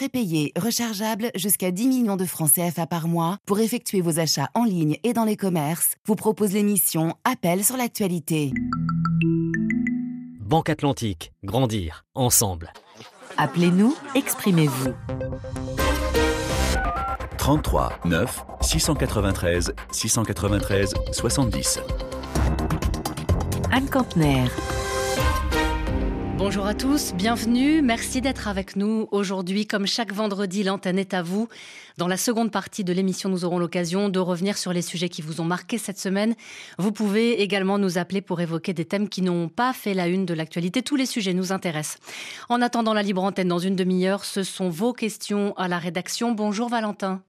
prépayé, rechargeable jusqu'à 10 millions de francs CFA par mois pour effectuer vos achats en ligne et dans les commerces, vous propose l'émission Appel sur l'actualité. Banque Atlantique, grandir ensemble. Appelez-nous, exprimez-vous. 33 9 693 693 70. Anne Campner. Bonjour à tous, bienvenue. Merci d'être avec nous aujourd'hui. Comme chaque vendredi, l'antenne est à vous. Dans la seconde partie de l'émission, nous aurons l'occasion de revenir sur les sujets qui vous ont marqué cette semaine. Vous pouvez également nous appeler pour évoquer des thèmes qui n'ont pas fait la une de l'actualité. Tous les sujets nous intéressent. En attendant la libre antenne dans une demi-heure, ce sont vos questions à la rédaction. Bonjour Valentin.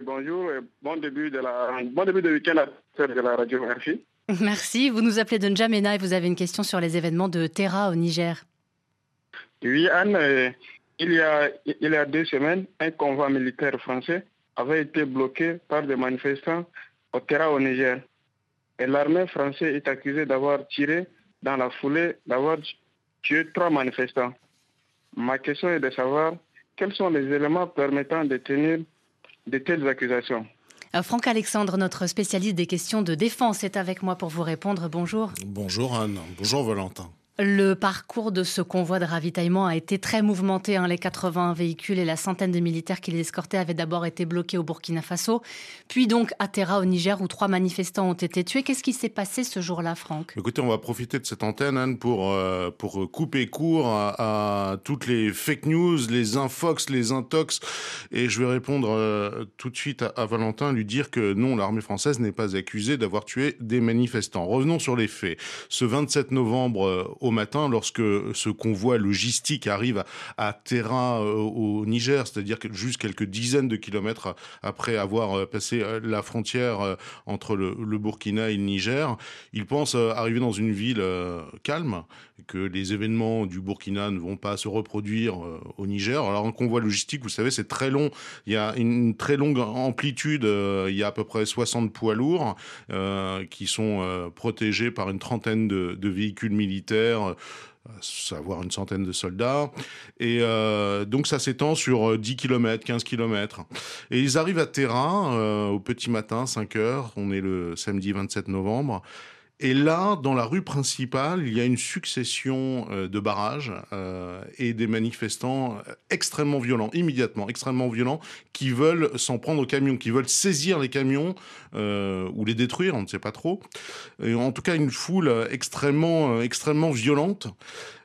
Bonjour et bon début de, la, bon début de week-end à la radio RFI. Merci. Vous nous appelez de N'Djamena et vous avez une question sur les événements de Terra au Niger. Oui, Anne, euh, il, y a, il y a deux semaines, un convoi militaire français avait été bloqué par des manifestants au Terra au Niger. Et l'armée française est accusée d'avoir tiré dans la foulée, d'avoir tué trois manifestants. Ma question est de savoir quels sont les éléments permettant de tenir de telles accusations? Euh, Franck Alexandre, notre spécialiste des questions de défense, est avec moi pour vous répondre. Bonjour. Bonjour Anne. Bonjour Valentin. Le parcours de ce convoi de ravitaillement a été très mouvementé. Hein. Les 80 véhicules et la centaine de militaires qui les escortaient avaient d'abord été bloqués au Burkina Faso, puis donc à Terra au Niger où trois manifestants ont été tués. Qu'est-ce qui s'est passé ce jour-là, Franck? Écoutez, on va profiter de cette antenne Anne, pour, euh, pour couper court à, toutes les fake news, les infox, les intox. Et je vais répondre euh, tout de suite à, Valentin, lui dire que non, l'armée française n'est pas accusée d'avoir tué des manifestants. Revenons sur les faits. Ce 27 novembre, euh, au matin lorsque ce convoi logistique arrive à, Terra euh, au Niger, c'est-à-dire que juste quelques dizaines de kilomètres après avoir euh, passé euh, la frontière entre le, Burkina et le Niger. Il pense arriver dans une ville calme, que les événements du Burkina ne vont pas se reproduire au Niger. Alors un convoi logistique, vous savez, c'est très long. Il y a une très longue amplitude. Il y a à peu près 60 poids lourds qui sont protégés par une trentaine de véhicules militaires euh, savoir une centaine de soldats. Et euh, donc ça s'étend sur 10 km, 15 km. Et ils arrivent à Terrain euh, au petit matin, 5 heures. On est le samedi 27 novembre. Et là, dans la rue principale, il y a une succession euh, de barrages euh, et des manifestants extrêmement violents, immédiatement extrêmement violents, qui veulent s'en prendre aux camions, qui veulent saisir les camions euh, ou les détruire, on ne sait pas trop. En tout cas, une foule extrêmement, extrêmement violente.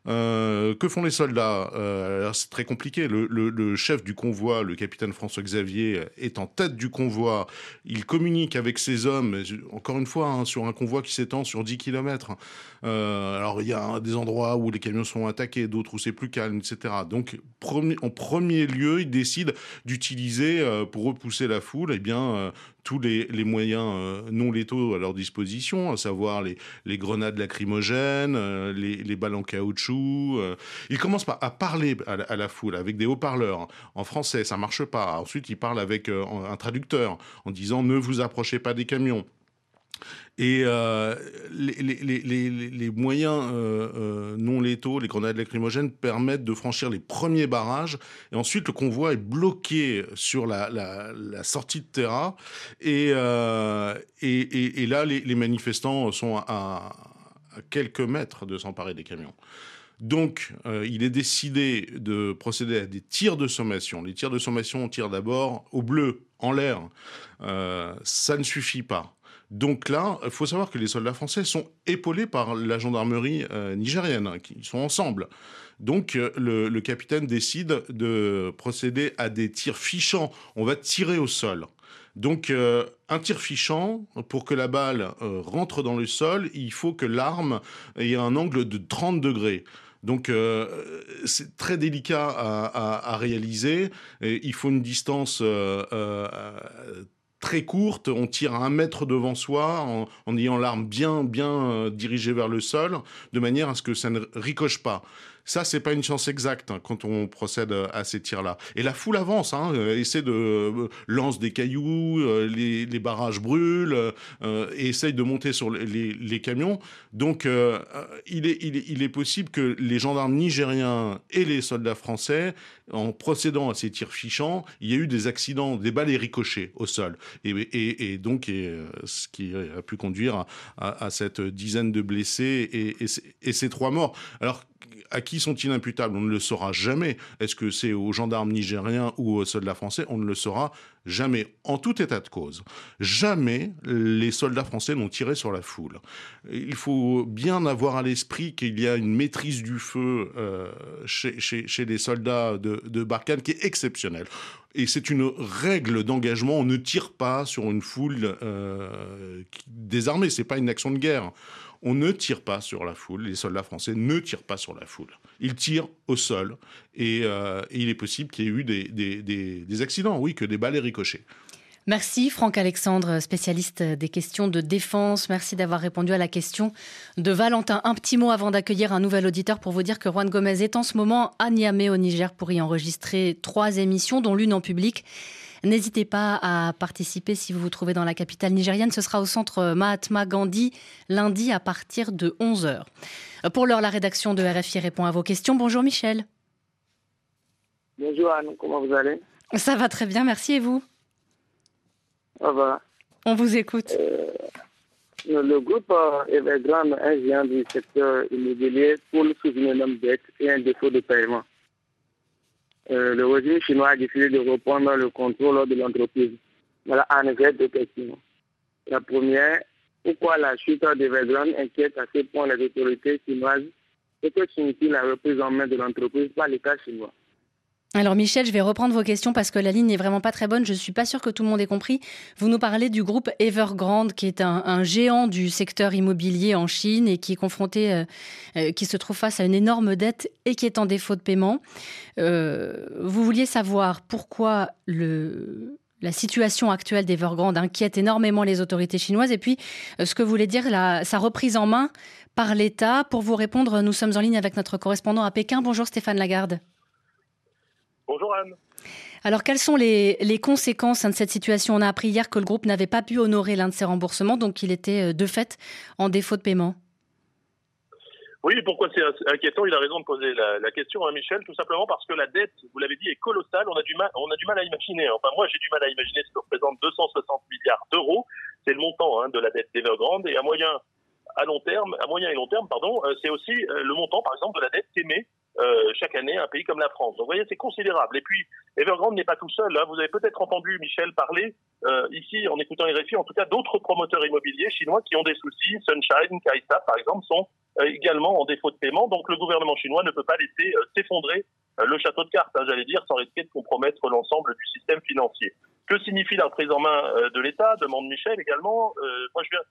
Euh, que font les soldats? Euh, C'est très compliqué. Le, chef du convoi, le capitaine François Xavier, est en tête du convoi. Il communique avec ses hommes, encore une fois, hein, sur un convoi qui s'étend sur 10 km. Euh, alors, il y a des endroits où les camions sont attaqués, d'autres où c'est plus calme, etc. Donc, en premier lieu, il décide d'utiliser, pour repousser la foule, eh bien, tous les, moyens euh, non létaux à leur disposition, à savoir les, grenades lacrymogènes, euh, les, balles en caoutchouc. Euh. Ils commencent à parler à la, foule avec des haut-parleurs en français, ça marche pas. Ensuite, ils parlent avec un traducteur en disant ne vous approchez pas des camions. Et euh, les, moyens euh, euh, non létaux, les grenades lacrymogènes, permettent de franchir les premiers barrages. Et ensuite, le convoi est bloqué sur la, sortie de Terra. Et, là, les, manifestants sont à, quelques mètres de s'emparer des camions. Donc, il est décidé de procéder à des tirs de sommation. Les tirs de sommation, on tire d'abord au bleu, en l'air. ça ne suffit pas. Donc là, il faut savoir que les soldats français sont épaulés par la gendarmerie euh, nigérienne, hein, qui sont ensemble. Donc euh, le, capitaine décide de procéder à des tirs fichants. On va tirer au sol. Donc euh, un tir fichant, pour que la balle rentre dans le sol, il faut que l'arme ait un angle de 30 degrés. Donc c'est très délicat à, réaliser. il faut une distance très courte, on tire à un mètre devant soi en, ayant l'arme bien bien euh, dirigée vers le sol, de manière à ce que ça ne ricoche pas. Ça, c'est pas une science exacte hein, quand on procède à ces tirs-là. Et la foule avance, hein, essaie de lance des cailloux, les, barrages brûlent, et essaye de monter sur les, camions. Donc, il est, il, est, possible que les gendarmes nigériens et les soldats français, en procédant à ces tirs fichants, il y a eu des accidents, des balles ricochées au sol. Et, donc, ce qui a pu conduire à, cette dizaine de blessés et, et ces trois morts. Alors, à qui sont-ils imputables? On ne le saura jamais. Est-ce que c'est aux gendarmes nigériens ou aux soldats français? On ne le saura jamais. En tout état de cause, jamais les soldats français n'ont tiré sur la foule. Il faut bien avoir à l'esprit qu'il y a une maîtrise du feu euh, chez, les soldats de, de Barkhane qui est exceptionnelle. Et c'est une règle d'engagement. On ne tire pas sur une foule euh, désarmée. C'est pas une action de guerre on ne tire pas sur la foule, les soldats français ne tirent pas sur la foule. Ils tirent au sol et, euh, il est possible qu'il y ait eu des, accidents, oui, que des balles aient ricoché. Merci Franck Alexandre, spécialiste des questions de défense. Merci d'avoir répondu à la question de Valentin. Un petit mot avant d'accueillir un nouvel auditeur pour vous dire que Juan Gomez est en ce moment à Niamey au Niger pour y enregistrer trois émissions, dont l'une en public. N'hésitez pas à participer si vous vous trouvez dans la capitale nigérienne. Ce sera au centre Mahatma Gandhi lundi à partir de 11h. Pour l'heure, la rédaction de RFI répond à vos questions. Bonjour Michel. Bonjour Anne, comment vous allez? Ça va très bien, merci et vous? Ça va. On vous écoute. Euh, le groupe euh, Evergrande, un géant du secteur immobilier, pour sous une énorme dette et un défaut de paiement. Euh, le régime chinois a décidé de reprendre le contrôle de l'entreprise. Voilà en effet deux questions. La première, pourquoi la chute d'Evergrande inquiète à ce point les autorités chinoises et que signifie la reprise en main de l'entreprise par l'État chinois? Alors Michel, je vais reprendre vos questions parce que la ligne n'est vraiment pas très bonne. Je ne suis pas sûre que tout le monde ait compris. Vous nous parlez du groupe Evergrande, qui est un, géant du secteur immobilier en Chine et qui est confronté, euh, euh, qui se trouve face à une énorme dette et qui est en défaut de paiement. Euh, vous vouliez savoir pourquoi la situation actuelle d'Evergrande inquiète énormément les autorités chinoises et puis ce que voulait dire sa reprise en main par l'État. Pour vous répondre, nous sommes en ligne avec notre correspondant à Pékin. Bonjour Stéphane Lagarde. Bonjour Anne. Alors, quelles sont les, conséquences hein, de cette situation? On a appris hier que le groupe n'avait pas pu honorer l'un de ses remboursements, donc il était euh, de fait en défaut de paiement. Oui, pourquoi c'est inquiétant? Il a raison de poser la, question, à hein, Michel, tout simplement parce que la dette, vous l'avez dit, est colossale. On a du mal, on a du mal à imaginer. Enfin, moi, j'ai du mal à imaginer ce que représente 260 milliards d'euros. C'est le montant hein, de la dette d'Evergrande. Et à moyen, à long terme, à moyen et long terme, pardon, euh, c'est aussi euh, le montant, par exemple, de la dette qu'émet euh, chaque année un pays comme la France. Donc vous voyez, c'est considérable. Et puis, Evergrande n'est pas tout seul. Hein. Vous avez peut-être entendu Michel parler euh, ici, en écoutant RFI, en tout cas d'autres promoteurs immobiliers chinois qui ont des soucis. Sunshine, Kaisa, par exemple, sont euh, également en défaut de paiement. Donc le gouvernement chinois ne peut pas laisser s'effondrer le château de cartes, hein, j'allais dire, sans risquer de compromettre l'ensemble du système financier. Que signifie la prise en main de l'État? demande Michel également. moi, je viens,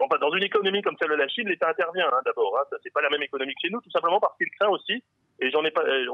enfin, dans une économie comme celle de la Chine, l'État intervient hein, d'abord. Hein, c'est pas la même économie que chez nous, tout simplement parce qu'il craint aussi, et j'en ai pas, euh,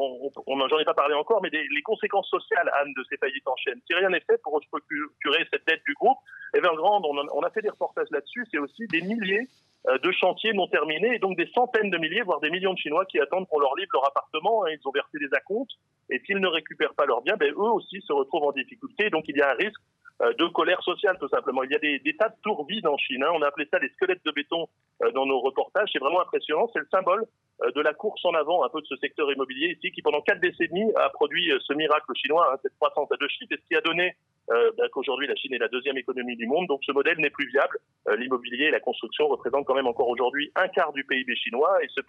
on, j'en ai pas parlé encore, mais les conséquences sociales, Anne, de ces faillites en chaîne. Si rien n'est fait pour procurer cette dette du groupe, Evergrande, on, on a fait des reportages là-dessus, c'est aussi des milliers euh, de chantiers non terminés, et donc des centaines de milliers, voire des millions de Chinois qui attendent qu'on leur livre leur appartement. Hein, ils ont versé des acomptes, et s'ils ne récupèrent pas leurs biens, ben, eux aussi se retrouvent en difficulté. Donc il y a un risque de colère sociale, tout simplement. Il y a des, des tas de tours vides en Chine. Hein. On a appelé ça les squelettes de béton euh, dans nos reportages. C'est vraiment impressionnant. C'est le symbole euh, de la course en avant un peu de ce secteur immobilier ici, qui pendant quatre décennies a produit ce miracle chinois, hein, cette croissance à deux chiffres, et ce qui a donné bah, qu'aujourd'hui la Chine est la deuxième économie du monde. Donc ce modèle n'est plus viable. L'immobilier et la construction représentent quand même encore aujourd'hui un quart du PIB chinois, et ce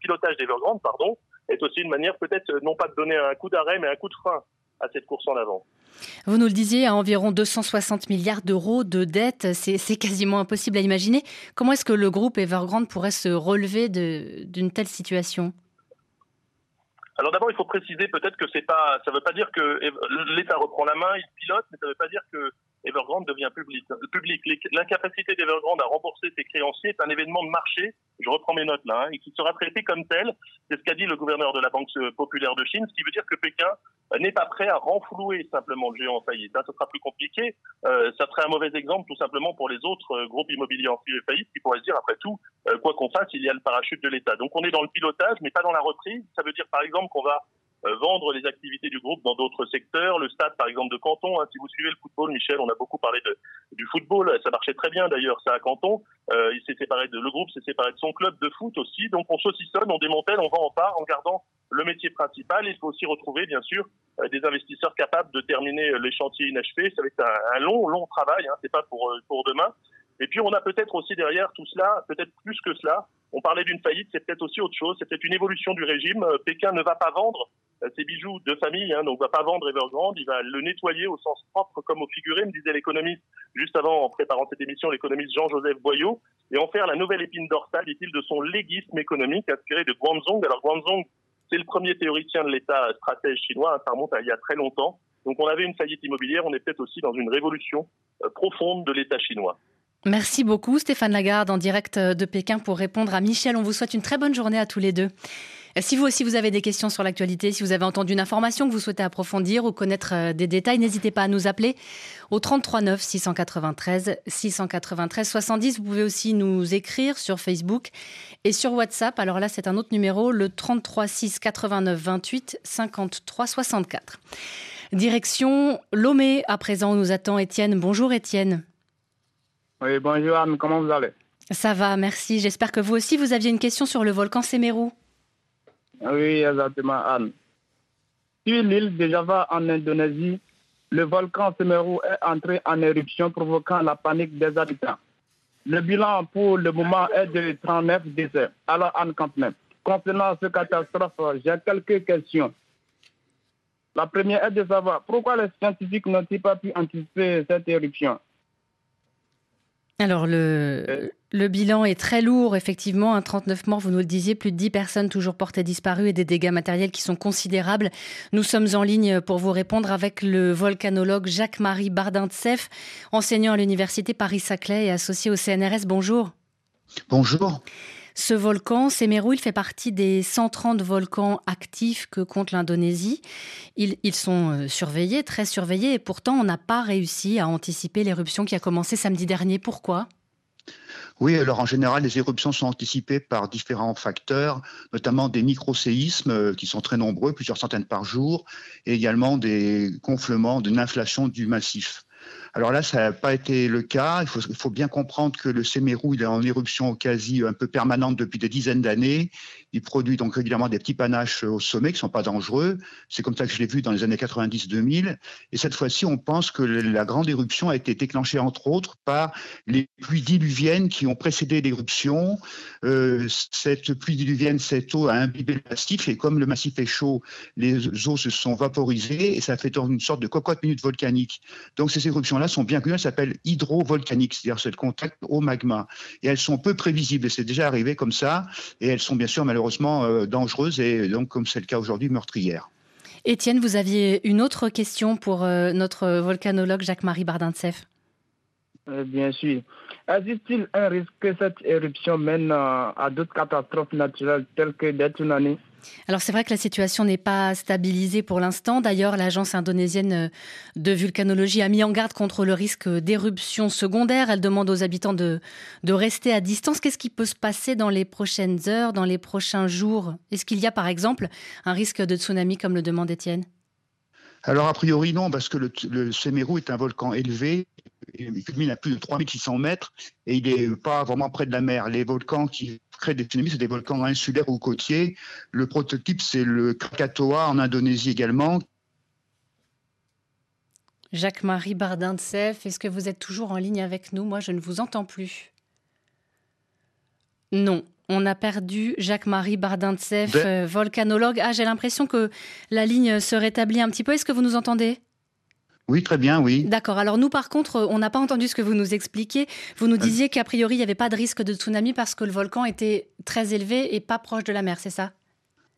pilotage d'Evergrande, pardon, est aussi une manière peut-être non pas de donner un coup d'arrêt, mais un coup de frein à cette course en avant. Vous nous le disiez, à environ 260 milliards d'euros de dettes, c'est quasiment impossible à imaginer. Comment est-ce que le groupe Evergrande pourrait se relever d'une telle situation? Alors d'abord, il faut préciser peut-être que c'est pas, ça ne veut pas dire que l'État reprend la main, il pilote, mais ça ne veut pas dire que Evergrande devient public. L'incapacité d'Evergrande à rembourser ses créanciers est un événement de marché, je reprends mes notes là, hein, et qui sera traité comme tel. C'est ce qu'a dit le gouverneur de la Banque populaire de Chine, ce qui veut dire que Pékin n'est pas prêt à renflouer simplement le géant en faillite. Ce sera plus compliqué. Euh, ça serait un mauvais exemple tout simplement pour les autres euh, groupes immobiliers en faillite qui pourraient se dire, après tout, euh, quoi qu'on fasse, il y a le parachute de l'État. Donc on est dans le pilotage, mais pas dans la reprise. Ça veut dire par exemple qu'on va euh, vendre les activités du groupe dans d'autres secteurs. Le stade, par exemple, de Canton, hein, si vous suivez le football, Michel, on a beaucoup parlé de, du football, ça marchait très bien d'ailleurs, ça à Canton. Euh, il s'est séparé de, le groupe s'est séparé de son club de foot aussi. Donc on saucissonne, on démantèle, on vend en part en gardant le métier principal. Il faut aussi retrouver, bien sûr, euh, des investisseurs capables de terminer les chantiers inachevés. Ça va être un, long, long travail. Hein, c'est pas pour pour demain. Et puis on a peut-être aussi derrière tout cela, peut-être plus que cela, on parlait d'une faillite, c'est peut-être aussi autre chose, c'est peut-être une évolution du régime. Pékin ne va pas vendre euh, ses bijoux de famille, hein, donc va pas vendre Evergrande, il va le nettoyer au sens propre comme au figuré, me disait l'économiste juste avant en préparant cette émission, l'économiste Jean-Joseph Boyot, et en faire la nouvelle épine dorsale, dit-il, de son légisme économique inspiré de Guangzhou. Alors Guangzhou, c'est le premier théoricien de l'État stratège chinois, hein, ça remonte à il y a très longtemps. Donc on avait une faillite immobilière, on est peut-être aussi dans une révolution euh, profonde de l'État chinois. Merci beaucoup Stéphane Lagarde en direct de Pékin pour répondre à Michel. On vous souhaite une très bonne journée à tous les deux. Si vous aussi vous avez des questions sur l'actualité, si vous avez entendu une information que vous souhaitez approfondir ou connaître euh, des détails, n'hésitez pas à nous appeler au 33 9 693 693 70. Vous pouvez aussi nous écrire sur Facebook et sur WhatsApp. Alors là, c'est un autre numéro, le 33 6 89 28 53 64. Direction Lomé. À présent, nous attend Étienne. Bonjour Étienne. Oui, bonjour Anne, comment vous allez? Ça va, merci. J'espère que vous aussi, vous aviez une question sur le volcan Semeru. Oui, exactement, Anne. Sur l'île de Java en Indonésie, le volcan Semeru est entré en éruption provoquant la panique des habitants. Le bilan pour le moment est de 39 décès. Alors, Anne Campnet, concernant cette catastrophe, j'ai quelques questions. La première est de savoir pourquoi les scientifiques n'ont-ils pas pu anticiper cette éruption? Alors le, le bilan est très lourd, effectivement, un 39 morts, vous nous le disiez, plus de 10 personnes toujours portées disparues et des dégâts matériels qui sont considérables. Nous sommes en ligne pour vous répondre avec le volcanologue Jacques-Marie Bardin-Tsef, enseignant à l'université Paris-Saclay et associé au CNRS. Bonjour. Bonjour. Ce volcan, Semeru, il fait partie des 130 volcans actifs que compte l'Indonésie. Ils, sont euh, surveillés, très surveillés, et pourtant on n'a pas réussi à anticiper l'éruption qui a commencé samedi dernier. Pourquoi? Oui, alors en général, les éruptions sont anticipées par différents facteurs, notamment des microséismes euh, qui sont très nombreux, plusieurs centaines par jour, et également des gonflements, d'une inflation du massif. Alors là, ça n'a pas été le cas. Il faut, bien comprendre que le il est en éruption quasi un peu permanente depuis des dizaines d'années. Il produit donc régulièrement des petits panaches au sommet qui sont pas dangereux. C'est comme ça que je l'ai vu dans les années 90-2000. Et cette fois-ci, on pense que la grande éruption a été déclenchée entre autres par les pluies diluviennes qui ont précédé l'éruption. Euh, cette pluie diluvienne, cette eau a imbibé le massif et comme le massif est chaud, les eaux se sont vaporisées et ça fait une sorte de cocotte minute volcanique. Donc ces éruptions-là sont bien connues, elles s'appellent hydrovolcaniques, c'est-à-dire c'est le contact au magma. Et elles sont peu prévisibles et c'est déjà arrivé comme ça. Et elles sont bien sûr malheureusement euh, dangereuse et donc, comme c'est le cas aujourd'hui, meurtrière. Étienne, vous aviez une autre question pour euh, notre volcanologue Jacques-Marie Bardintseff euh, Bien sûr. Existe-t-il un risque que cette éruption mène à d'autres catastrophes naturelles telles que des tsunamis? Alors c'est vrai que la situation n'est pas stabilisée pour l'instant. D'ailleurs, l'agence indonésienne euh, de vulcanologie a mis en garde contre le risque d'éruption secondaire. Elle demande aux habitants de, de rester à distance. Qu'est-ce qui peut se passer dans les prochaines heures, dans les prochains jours? Est-ce qu'il y a par exemple un risque de tsunami comme le demande Étienne? Alors, a priori, non, parce que le, Semeru est un volcan élevé, il culmine à plus de 3600 mètres et il n'est pas vraiment près de la mer. Les volcans qui créent des tsunamis, c'est des volcans insulaires ou côtiers. Le prototype, c'est le Krakatoa en Indonésie également. Jacques-Marie Bardin-Tsef, est-ce que vous êtes toujours en ligne avec nous? Moi, je ne vous entends plus. Non, on a perdu Jacques-Marie Bardintseff, euh, volcanologue. Ah, j'ai l'impression que la ligne se rétablit un petit peu. Est-ce que vous nous entendez? Oui, très bien, oui. D'accord. Alors nous, par contre, on n'a pas entendu ce que vous nous expliquiez. Vous nous disiez qu'a priori, il n'y avait pas de risque de tsunami parce que le volcan était très élevé et pas proche de la mer, c'est ça?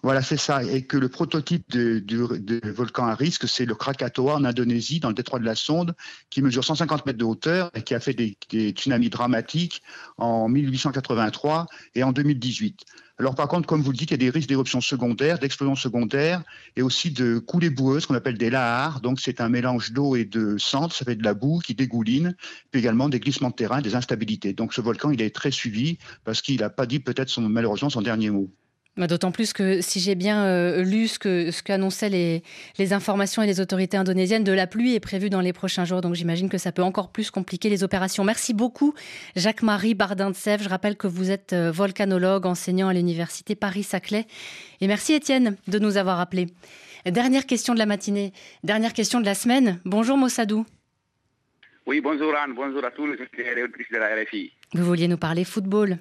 Voilà, c'est ça. Et que le prototype de, volcan à risque, c'est le Krakatoa en Indonésie, dans le détroit de la Sonde, qui mesure 150 mètres de hauteur et qui a fait des, tsunamis dramatiques en 1883 et en 2018. Alors par contre, comme vous le dites, il y a des risques d'éruption secondaire, d'explosion secondaire et aussi de coulées boueuses qu'on appelle des lahars. Donc c'est un mélange d'eau et de cendres, ça fait de la boue qui dégouline, puis également des glissements de terrain, des instabilités. Donc ce volcan, il est très suivi parce qu'il n'a pas dit peut-être son, malheureusement son dernier mot. Bah, d'autant plus que si j'ai bien euh, lu ce que ce qu'annonçaient les, les informations et les autorités indonésiennes, de la pluie est prévue dans les prochains jours. Donc j'imagine que ça peut encore plus compliquer les opérations. Merci beaucoup, Jacques-Marie Bardin de Sèvres. Je rappelle que vous êtes euh, volcanologue, enseignant à l'université Paris-Saclay. Et merci Étienne de nous avoir appelés. Dernière question de la matinée, dernière question de la semaine. Bonjour Mossadou. Oui, bonjour Anne, bonjour à tous les de la RFI. Vous vouliez nous parler football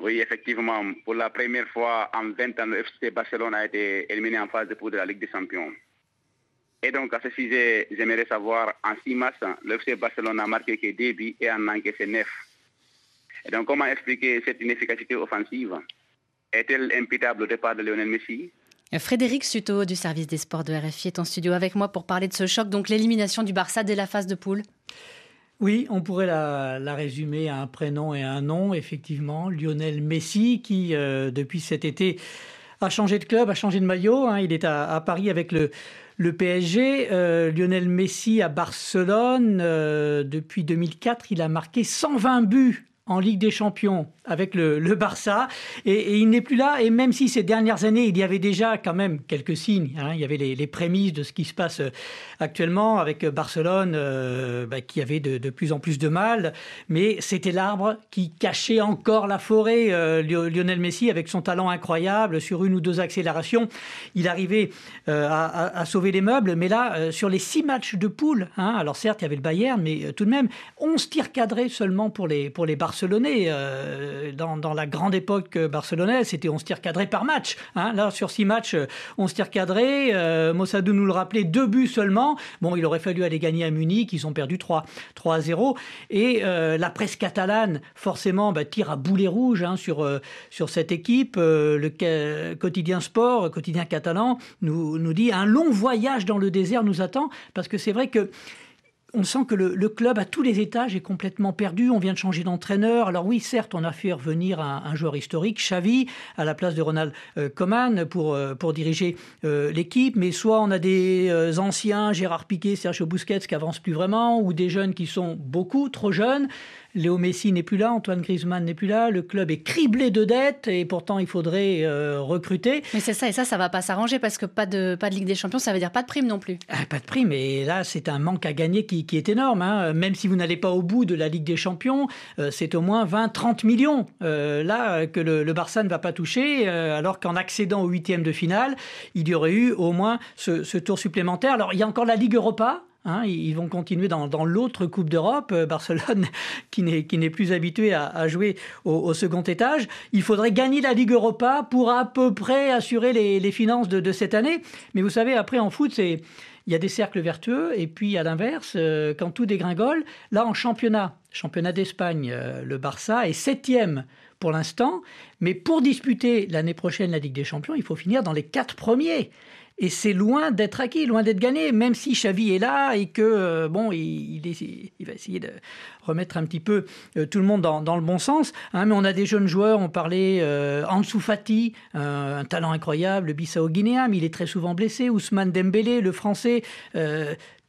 oui, effectivement. Pour la première fois en 20 ans, le FC Barcelone a été éliminé en phase de poule de la Ligue des Champions. Et donc, à ce sujet, j'aimerais savoir, en six matchs, le FC Barcelone a marqué que deux buts et en encaissé neuf. Et donc, comment expliquer cette inefficacité offensive? Est-elle imputable au départ de Lionel Messi? Frédéric Suto du service des sports de RFI est en studio avec moi pour parler de ce choc, donc l'élimination du Barça dès la phase de poule. Oui, on pourrait la, résumer à un prénom et un nom, effectivement. Lionel Messi, qui, euh, depuis cet été, a changé de club, a changé de maillot. Hein. Il est à, Paris avec le, PSG. Euh, Lionel Messi à Barcelone, euh, depuis 2004, il a marqué 120 buts en Ligue des Champions avec le, Barça. Et, il n'est plus là. Et même si ces dernières années il y avait déjà quand même quelques signes hein, il y avait les, prémices de ce qui se passe euh, actuellement avec Barcelone euh, bah, qui avait de, plus en plus de mal. Mais c'était l'arbre qui cachait encore la forêt euh, Lionel Messi avec son talent incroyable. Sur une ou deux accélérations il arrivait à, sauver les meubles. Mais là sur les six matchs de poule hein, alors certes il y avait le Bayern mais tout de même 11 tirs cadrés seulement pour les, pour les barcelonais. Euh, dans, la grande époque barcelonaise, c'était 11 tirs cadrés par match. Hein. Là, sur 6 matchs, 11 tirs cadrés. Euh, Mossadou nous le rappelait, deux buts seulement. Bon, il aurait fallu aller gagner à Munich. Ils ont perdu 3, 3 à 0. Et euh, la presse catalane, forcément, bah, tire à boulet rouge hein, sur, sur cette équipe. le quotidien sport, quotidien catalan, nous, nous dit un long voyage dans le désert nous attend. Parce que c'est vrai que on sent que le, club à tous les étages est complètement perdu. On vient de changer d'entraîneur. Alors oui, certes, on a fait revenir un, joueur historique, Xavi, à la place de Ronald euh, Koeman pour, euh, pour diriger euh, l'équipe. Mais soit on a des anciens, Gérard Piquet, Sergio Busquets, qui avancent plus vraiment, ou des jeunes qui sont beaucoup trop jeunes. Léo Messi n'est plus là, Antoine Griezmann n'est plus là, le club est criblé de dettes et pourtant il faudrait euh, recruter. Mais c'est ça, et ça, ça va pas s'arranger parce que pas de, pas de Ligue des Champions, ça veut dire pas de prime non plus. Ah, pas de prime, et là c'est un manque à gagner qui, est énorme. Hein. Même si vous n'allez pas au bout de la Ligue des Champions, euh, c'est au moins 20-30 millions euh, là que le, Barça ne va pas toucher, alors qu'en accédant au huitième de finale, il y aurait eu au moins ce, ce tour supplémentaire. Alors il y a encore la Ligue Europa Hein, ils vont continuer dans, l'autre Coupe d'Europe, euh, Barcelone qui n'est plus habitué à, jouer au, second étage. Il faudrait gagner la Ligue Europa pour à peu près assurer les, finances de, cette année. Mais vous savez, après en foot, c'est il y a des cercles vertueux et puis à l'inverse, euh, quand tout dégringole, là en championnat, championnat d'Espagne, euh, le Barça est septième pour l'instant, mais pour disputer l'année prochaine la Ligue des Champions, il faut finir dans les quatre premiers. Et c'est loin d'être acquis, loin d'être gagné, même si Xavi est là et que, euh, bon, il, va essayer de remettre un petit peu euh, tout le monde dans, le bon sens. Hein, mais on a des jeunes joueurs, on parlait euh, Ansu Fati, un talent incroyable, le Bissau-Guinéen, mais il est très souvent blessé. Ousmane Dembélé, le français,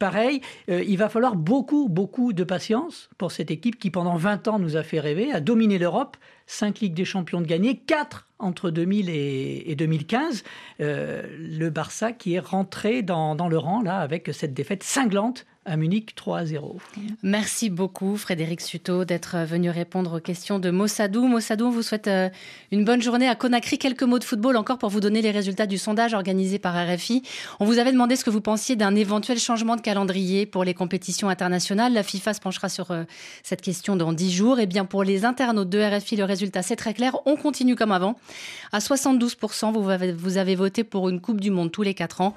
pareil. il va falloir beaucoup, beaucoup de patience pour cette équipe qui, pendant 20 ans, nous a fait rêver, a dominé l'Europe. 5 Ligues des Champions de gagner, 4 entre 2000 et, 2015. Euh, le Barça qui est rentré dans, dans, le rang là avec cette défaite cinglante à Munich 3 0. Merci beaucoup Frédéric Suto d'être venu répondre aux questions de Mossadou. Mossadou, on vous souhaite euh, une bonne journée à Conakry. Quelques mots de football encore pour vous donner les résultats du sondage organisé par RFI. On vous avait demandé ce que vous pensiez d'un éventuel changement de calendrier pour les compétitions internationales. La FIFA se penchera sur euh, cette question dans 10 jours. Et eh bien pour les internautes de RFI, le résultat c'est très clair. On continue comme avant. À 72%, vous avez, vous avez voté pour une Coupe du Monde tous les 4 ans.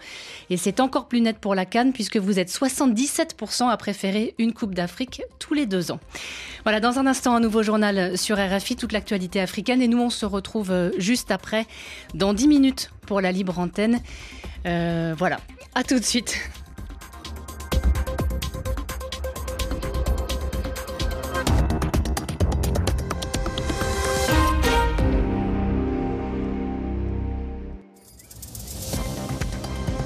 Et c'est encore plus net pour la Cannes puisque vous êtes 77 17% a préféré une Coupe d'Afrique tous les deux ans. Voilà, dans un instant, un nouveau journal sur RFI, toute l'actualité africaine. Et nous, on se retrouve euh, juste après, dans 10 minutes, pour la libre antenne. Euh, voilà, à tout de suite.